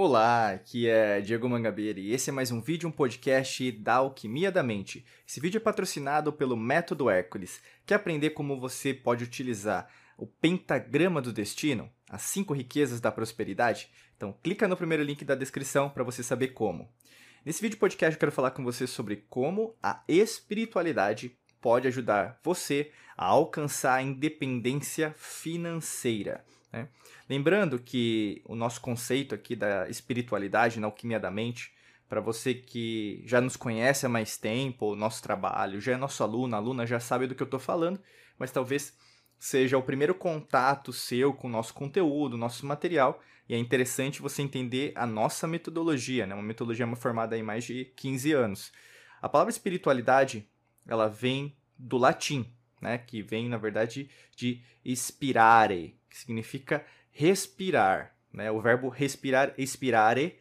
Olá, aqui é Diego Mangabeira e esse é mais um vídeo, um podcast da Alquimia da Mente. Esse vídeo é patrocinado pelo Método Hércules. Quer aprender como você pode utilizar o pentagrama do destino, as cinco riquezas da prosperidade? Então clica no primeiro link da descrição para você saber como. Nesse vídeo podcast eu quero falar com você sobre como a espiritualidade pode ajudar você a alcançar a independência financeira. Né? Lembrando que o nosso conceito aqui da espiritualidade na alquimia da mente, para você que já nos conhece há mais tempo, o nosso trabalho, já é nosso aluno, aluna, já sabe do que eu estou falando, mas talvez seja o primeiro contato seu com o nosso conteúdo, nosso material, e é interessante você entender a nossa metodologia, né? uma metodologia formada em mais de 15 anos. A palavra espiritualidade, ela vem do latim, né? que vem, na verdade, de inspirare, que significa respirar. Né? O verbo respirar, expirare,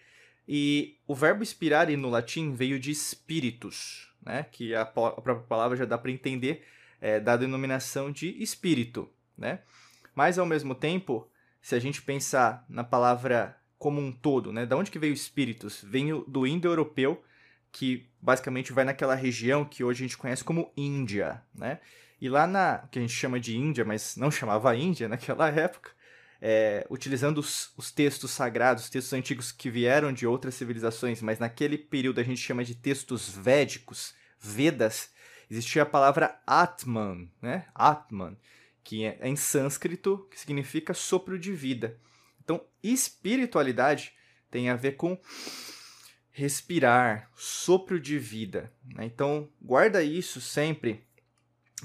e o verbo expirare no latim veio de spiritus, né? que a, própria palavra já dá para entender é, da denominação de espírito. Né? Mas, ao mesmo tempo, se a gente pensar na palavra como um todo, né? da onde que veio espíritus? Vem do indo-europeu, que basicamente vai naquela região que hoje a gente conhece como Índia, né? E lá na que a gente chama de Índia, mas não chamava Índia naquela época, é, utilizando os, os, textos sagrados, textos antigos que vieram de outras civilizações, mas naquele período a gente chama de textos védicos, Vedas, existia a palavra Atman, né? Atman, que é, é em sânscrito, que significa sopro de vida. Então, espiritualidade tem a ver com respirar, sopro de vida. Né? Então, guarda isso sempre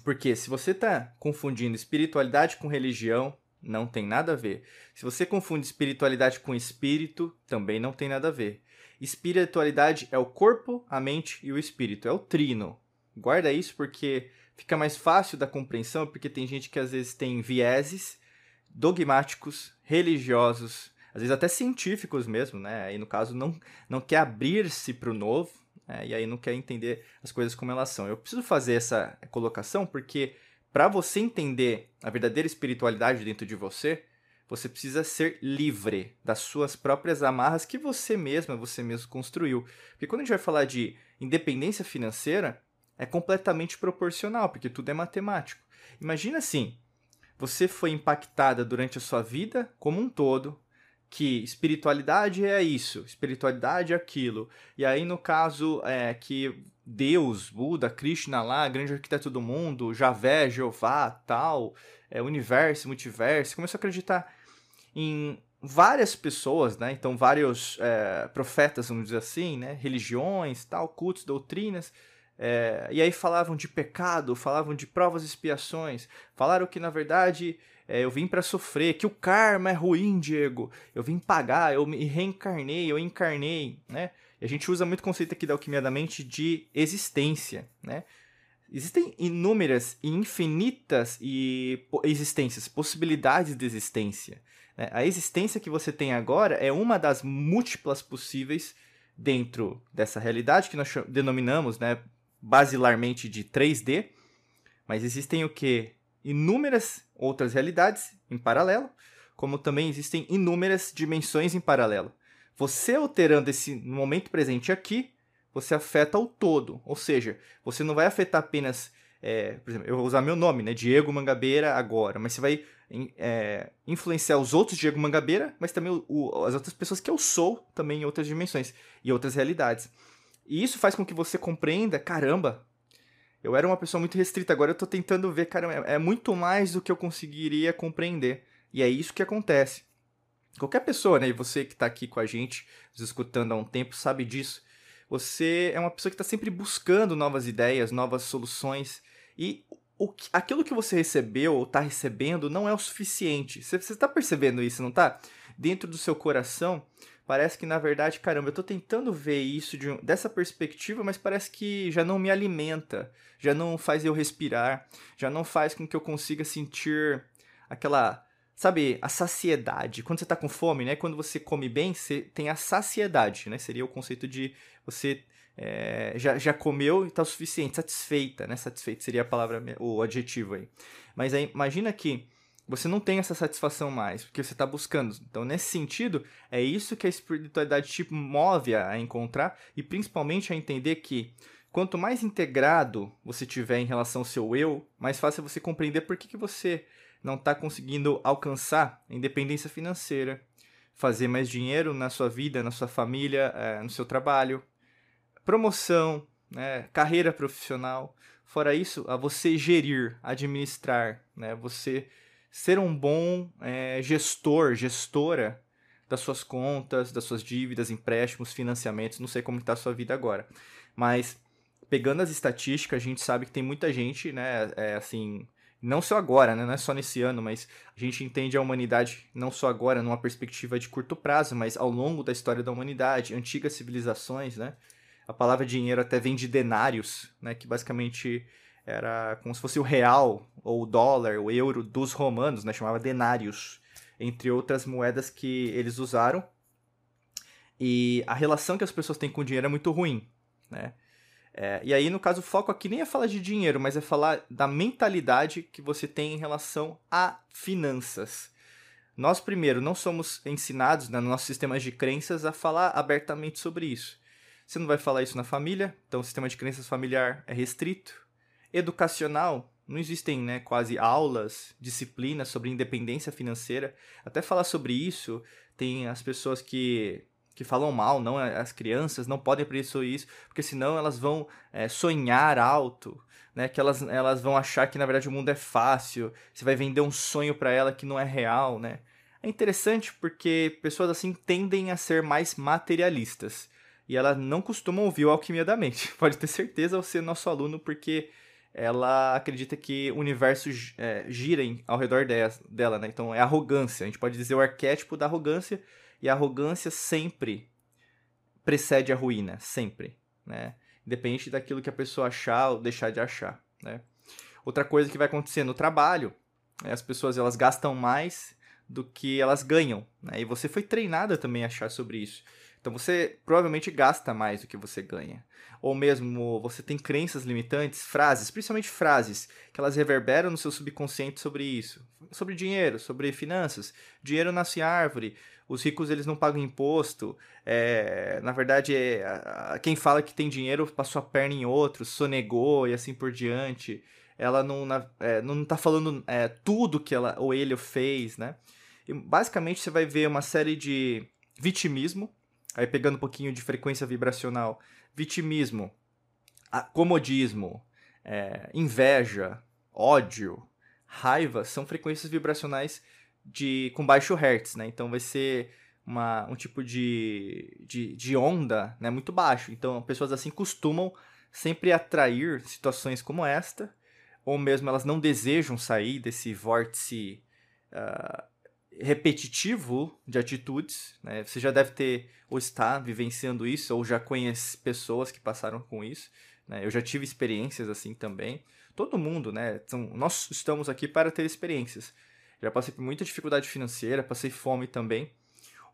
porque se você está confundindo espiritualidade com religião, não tem nada a ver. Se você confunde espiritualidade com espírito, também não tem nada a ver. Espiritualidade é o corpo, a mente e o espírito, é o trino. Guarda isso porque fica mais fácil da compreensão, porque tem gente que às vezes tem vieses dogmáticos, religiosos, às vezes até científicos mesmo, né? Aí no caso não, não quer abrir-se para o novo, é, e aí não quer entender as coisas como elas são. Eu preciso fazer essa colocação porque para você entender a verdadeira espiritualidade dentro de você, você precisa ser livre das suas próprias amarras que você mesma, você mesmo construiu. Porque quando a gente vai falar de independência financeira, é completamente proporcional, porque tudo é matemático. Imagina assim, você foi impactada durante a sua vida como um todo que espiritualidade é isso, espiritualidade é aquilo. E aí, no caso, é que Deus, Buda, Krishna lá, grande arquiteto do mundo, Javé, Jeová, tal, é, universo, multiverso, começou a acreditar em várias pessoas, né? Então, vários é, profetas, vamos dizer assim, né? Religiões, tal, cultos, doutrinas. É, e aí falavam de pecado, falavam de provas e expiações, falaram que na verdade eu vim para sofrer, que o karma é ruim, Diego. Eu vim pagar, eu me reencarnei, eu encarnei, né? E a gente usa muito o conceito aqui da alquimia da mente de existência, né? Existem inúmeras e infinitas e existências, possibilidades de existência. Né? A existência que você tem agora é uma das múltiplas possíveis dentro dessa realidade que nós denominamos, né, basilarmente de 3D, mas existem o que? Inúmeras outras realidades em paralelo, como também existem inúmeras dimensões em paralelo. Você alterando esse momento presente aqui, você afeta o todo. Ou seja, você não vai afetar apenas. É, por exemplo, eu vou usar meu nome, né? Diego Mangabeira agora, mas você vai é, influenciar os outros Diego Mangabeira, mas também o, as outras pessoas que eu sou também em outras dimensões e outras realidades. E isso faz com que você compreenda, caramba, eu era uma pessoa muito restrita, agora eu tô tentando ver, cara, é, é muito mais do que eu conseguiria compreender. E é isso que acontece. Qualquer pessoa, né, e você que tá aqui com a gente, nos escutando há um tempo, sabe disso. Você é uma pessoa que está sempre buscando novas ideias, novas soluções. E o, aquilo que você recebeu ou está recebendo não é o suficiente. Você está percebendo isso, não está? Dentro do seu coração, parece que na verdade, caramba, eu tô tentando ver isso de, dessa perspectiva, mas parece que já não me alimenta, já não faz eu respirar, já não faz com que eu consiga sentir aquela, sabe, a saciedade. Quando você tá com fome, né? Quando você come bem, você tem a saciedade, né? Seria o conceito de você é, já, já comeu e tá o suficiente, satisfeita, né? Satisfeito seria a palavra, o adjetivo aí. Mas aí, imagina que você não tem essa satisfação mais, porque você está buscando. Então, nesse sentido, é isso que a espiritualidade te move a encontrar e principalmente a entender que quanto mais integrado você tiver em relação ao seu eu, mais fácil é você compreender por que, que você não está conseguindo alcançar a independência financeira, fazer mais dinheiro na sua vida, na sua família, é, no seu trabalho, promoção, né, carreira profissional. Fora isso, a você gerir, administrar, né, você ser um bom é, gestor, gestora das suas contas, das suas dívidas, empréstimos, financiamentos. Não sei como está a sua vida agora, mas pegando as estatísticas, a gente sabe que tem muita gente, né, é, assim, não só agora, né, não é só nesse ano, mas a gente entende a humanidade não só agora numa perspectiva de curto prazo, mas ao longo da história da humanidade, antigas civilizações, né? A palavra dinheiro até vem de denários, né, que basicamente era como se fosse o real ou o dólar, o euro dos romanos, né? Chamava denários, entre outras moedas que eles usaram. E a relação que as pessoas têm com o dinheiro é muito ruim, né? É, e aí, no caso, o foco aqui nem é falar de dinheiro, mas é falar da mentalidade que você tem em relação a finanças. Nós, primeiro, não somos ensinados né, no nosso sistema de crenças a falar abertamente sobre isso. Você não vai falar isso na família, então o sistema de crenças familiar é restrito educacional, não existem né, quase aulas, disciplinas sobre independência financeira. Até falar sobre isso, tem as pessoas que, que falam mal, não as crianças não podem aprender sobre isso, porque senão elas vão é, sonhar alto, né, que elas, elas vão achar que na verdade o mundo é fácil, você vai vender um sonho para ela que não é real, né? É interessante porque pessoas assim tendem a ser mais materialistas e elas não costumam ouvir o Alquimia da Mente. Pode ter certeza ao ser nosso aluno, porque ela acredita que o universo é, gira ao redor dela, né? Então é arrogância. A gente pode dizer o arquétipo da arrogância e a arrogância sempre precede a ruína, sempre, né? Independente daquilo que a pessoa achar ou deixar de achar, né? Outra coisa que vai acontecer no trabalho, é as pessoas elas gastam mais do que elas ganham, né? E você foi treinada também a achar sobre isso. Então você provavelmente gasta mais do que você ganha. Ou mesmo você tem crenças limitantes, frases, principalmente frases, que elas reverberam no seu subconsciente sobre isso. Sobre dinheiro, sobre finanças. Dinheiro nasce árvore, os ricos eles não pagam imposto. É, na verdade, é, quem fala que tem dinheiro passou a perna em outro, sonegou e assim por diante. Ela não, é, não tá falando é, tudo que ela ou ele fez, né? E basicamente você vai ver uma série de vitimismo, Aí pegando um pouquinho de frequência vibracional, vitimismo, comodismo, é, inveja, ódio, raiva são frequências vibracionais de com baixo hertz, né? Então vai ser uma, um tipo de, de, de onda né? muito baixo. Então pessoas assim costumam sempre atrair situações como esta, ou mesmo elas não desejam sair desse vórtice uh, repetitivo de atitudes, né? Você já deve ter ou está vivenciando isso ou já conhece pessoas que passaram com isso, né? Eu já tive experiências assim também. Todo mundo, né? Então, nós estamos aqui para ter experiências. Já passei por muita dificuldade financeira, passei fome também.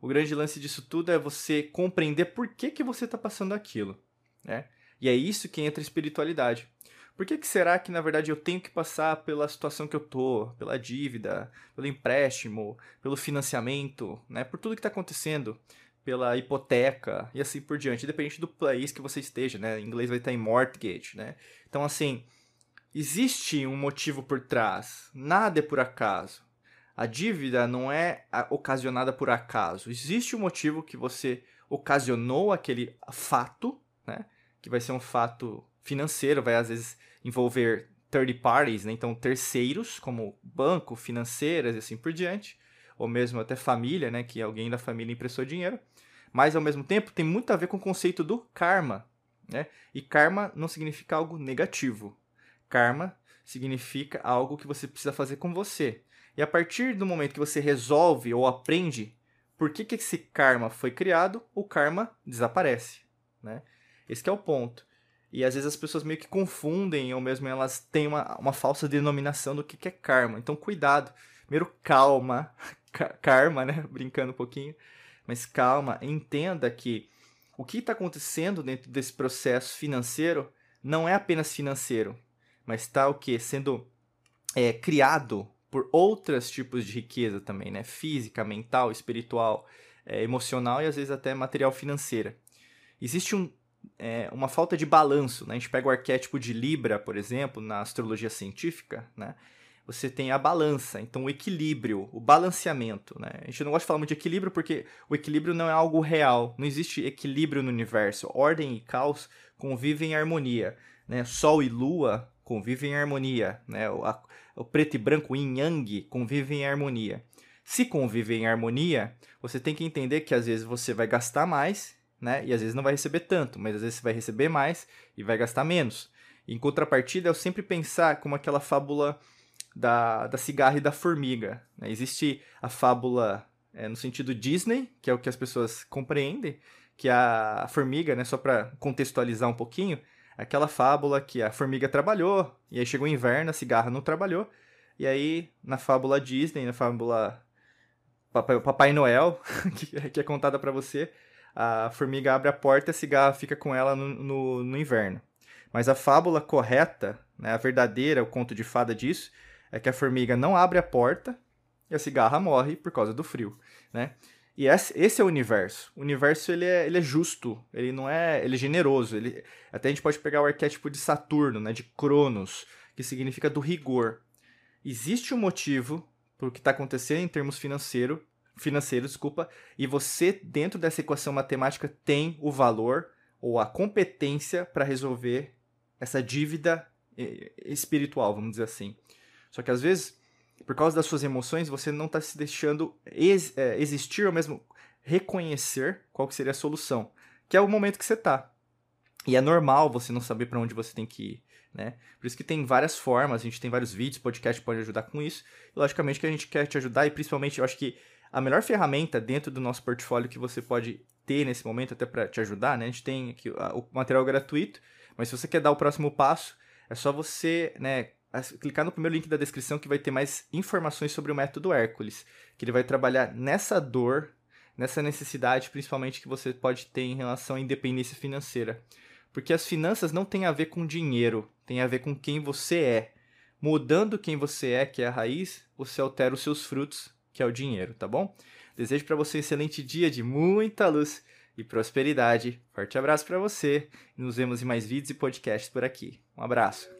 O grande lance disso tudo é você compreender por que, que você está passando aquilo, né? E é isso que entra a espiritualidade. Por que, que será que, na verdade, eu tenho que passar pela situação que eu tô, pela dívida, pelo empréstimo, pelo financiamento, né? Por tudo que está acontecendo, pela hipoteca e assim por diante, independente do país que você esteja, né? Em inglês vai estar em mortgage, né? Então, assim, existe um motivo por trás. Nada é por acaso. A dívida não é ocasionada por acaso. Existe um motivo que você ocasionou aquele fato, né? Que vai ser um fato financeiro, vai às vezes envolver third parties, né? então terceiros, como banco, financeiras e assim por diante, ou mesmo até família, né? que alguém da família emprestou dinheiro, mas ao mesmo tempo tem muito a ver com o conceito do karma. Né? E karma não significa algo negativo. Karma significa algo que você precisa fazer com você. E a partir do momento que você resolve ou aprende por que, que esse karma foi criado, o karma desaparece. Né? Esse é o ponto. E às vezes as pessoas meio que confundem, ou mesmo elas têm uma, uma falsa denominação do que, que é karma. Então, cuidado. Primeiro, calma. Karma, né? Brincando um pouquinho. Mas calma, entenda que o que está acontecendo dentro desse processo financeiro não é apenas financeiro, mas está o que? Sendo é, criado por outros tipos de riqueza também, né? Física, mental, espiritual, é, emocional e às vezes até material financeira. Existe um, é, uma falta de balanço, né? A gente pega o arquétipo de Libra, por exemplo, na astrologia científica, né? Você tem a balança, então o equilíbrio, o balanceamento, né? A gente não gosta de falar muito de equilíbrio porque o equilíbrio não é algo real, não existe equilíbrio no universo. Ordem e caos convivem em harmonia, né? Sol e lua convivem em harmonia, né? O, a, o preto e branco, yin yang, convivem em harmonia. Se convivem em harmonia, você tem que entender que às vezes você vai gastar mais, né? E às vezes não vai receber tanto, mas às vezes você vai receber mais e vai gastar menos. Em contrapartida, eu sempre pensar como aquela fábula da, da cigarra e da formiga. Né? Existe a fábula é, no sentido Disney, que é o que as pessoas compreendem, que a, a formiga, né, só para contextualizar um pouquinho, aquela fábula que a formiga trabalhou, e aí chegou o inverno, a cigarra não trabalhou, e aí na fábula Disney, na fábula Papai, Papai Noel, que é contada para você, a formiga abre a porta e a cigarra fica com ela no, no, no inverno. Mas a fábula correta, né, a verdadeira, o conto de fada disso, é que a formiga não abre a porta e a cigarra morre por causa do frio, né? E esse é o universo. O universo ele é, ele é justo, ele não é, ele é generoso. Ele, até a gente pode pegar o arquétipo de Saturno, né, de Cronos, que significa do rigor. Existe um motivo para o que está acontecendo em termos financeiro, financeiros, desculpa, e você dentro dessa equação matemática tem o valor ou a competência para resolver essa dívida eh, espiritual, vamos dizer assim. Só que às vezes por causa das suas emoções, você não está se deixando ex é, existir ou mesmo reconhecer qual seria a solução, que é o momento que você está. E é normal você não saber para onde você tem que ir, né? Por isso que tem várias formas, a gente tem vários vídeos, podcast pode ajudar com isso. E logicamente que a gente quer te ajudar e principalmente eu acho que a melhor ferramenta dentro do nosso portfólio que você pode ter nesse momento até para te ajudar, né? A gente tem aqui o material gratuito, mas se você quer dar o próximo passo, é só você, né, clicar no primeiro link da descrição que vai ter mais informações sobre o método Hércules, que ele vai trabalhar nessa dor, nessa necessidade, principalmente que você pode ter em relação à independência financeira. Porque as finanças não têm a ver com dinheiro, tem a ver com quem você é. Mudando quem você é, que é a raiz, você altera os seus frutos, que é o dinheiro, tá bom? Desejo para você um excelente dia de muita luz e prosperidade. Forte abraço para você nos vemos em mais vídeos e podcasts por aqui. Um abraço.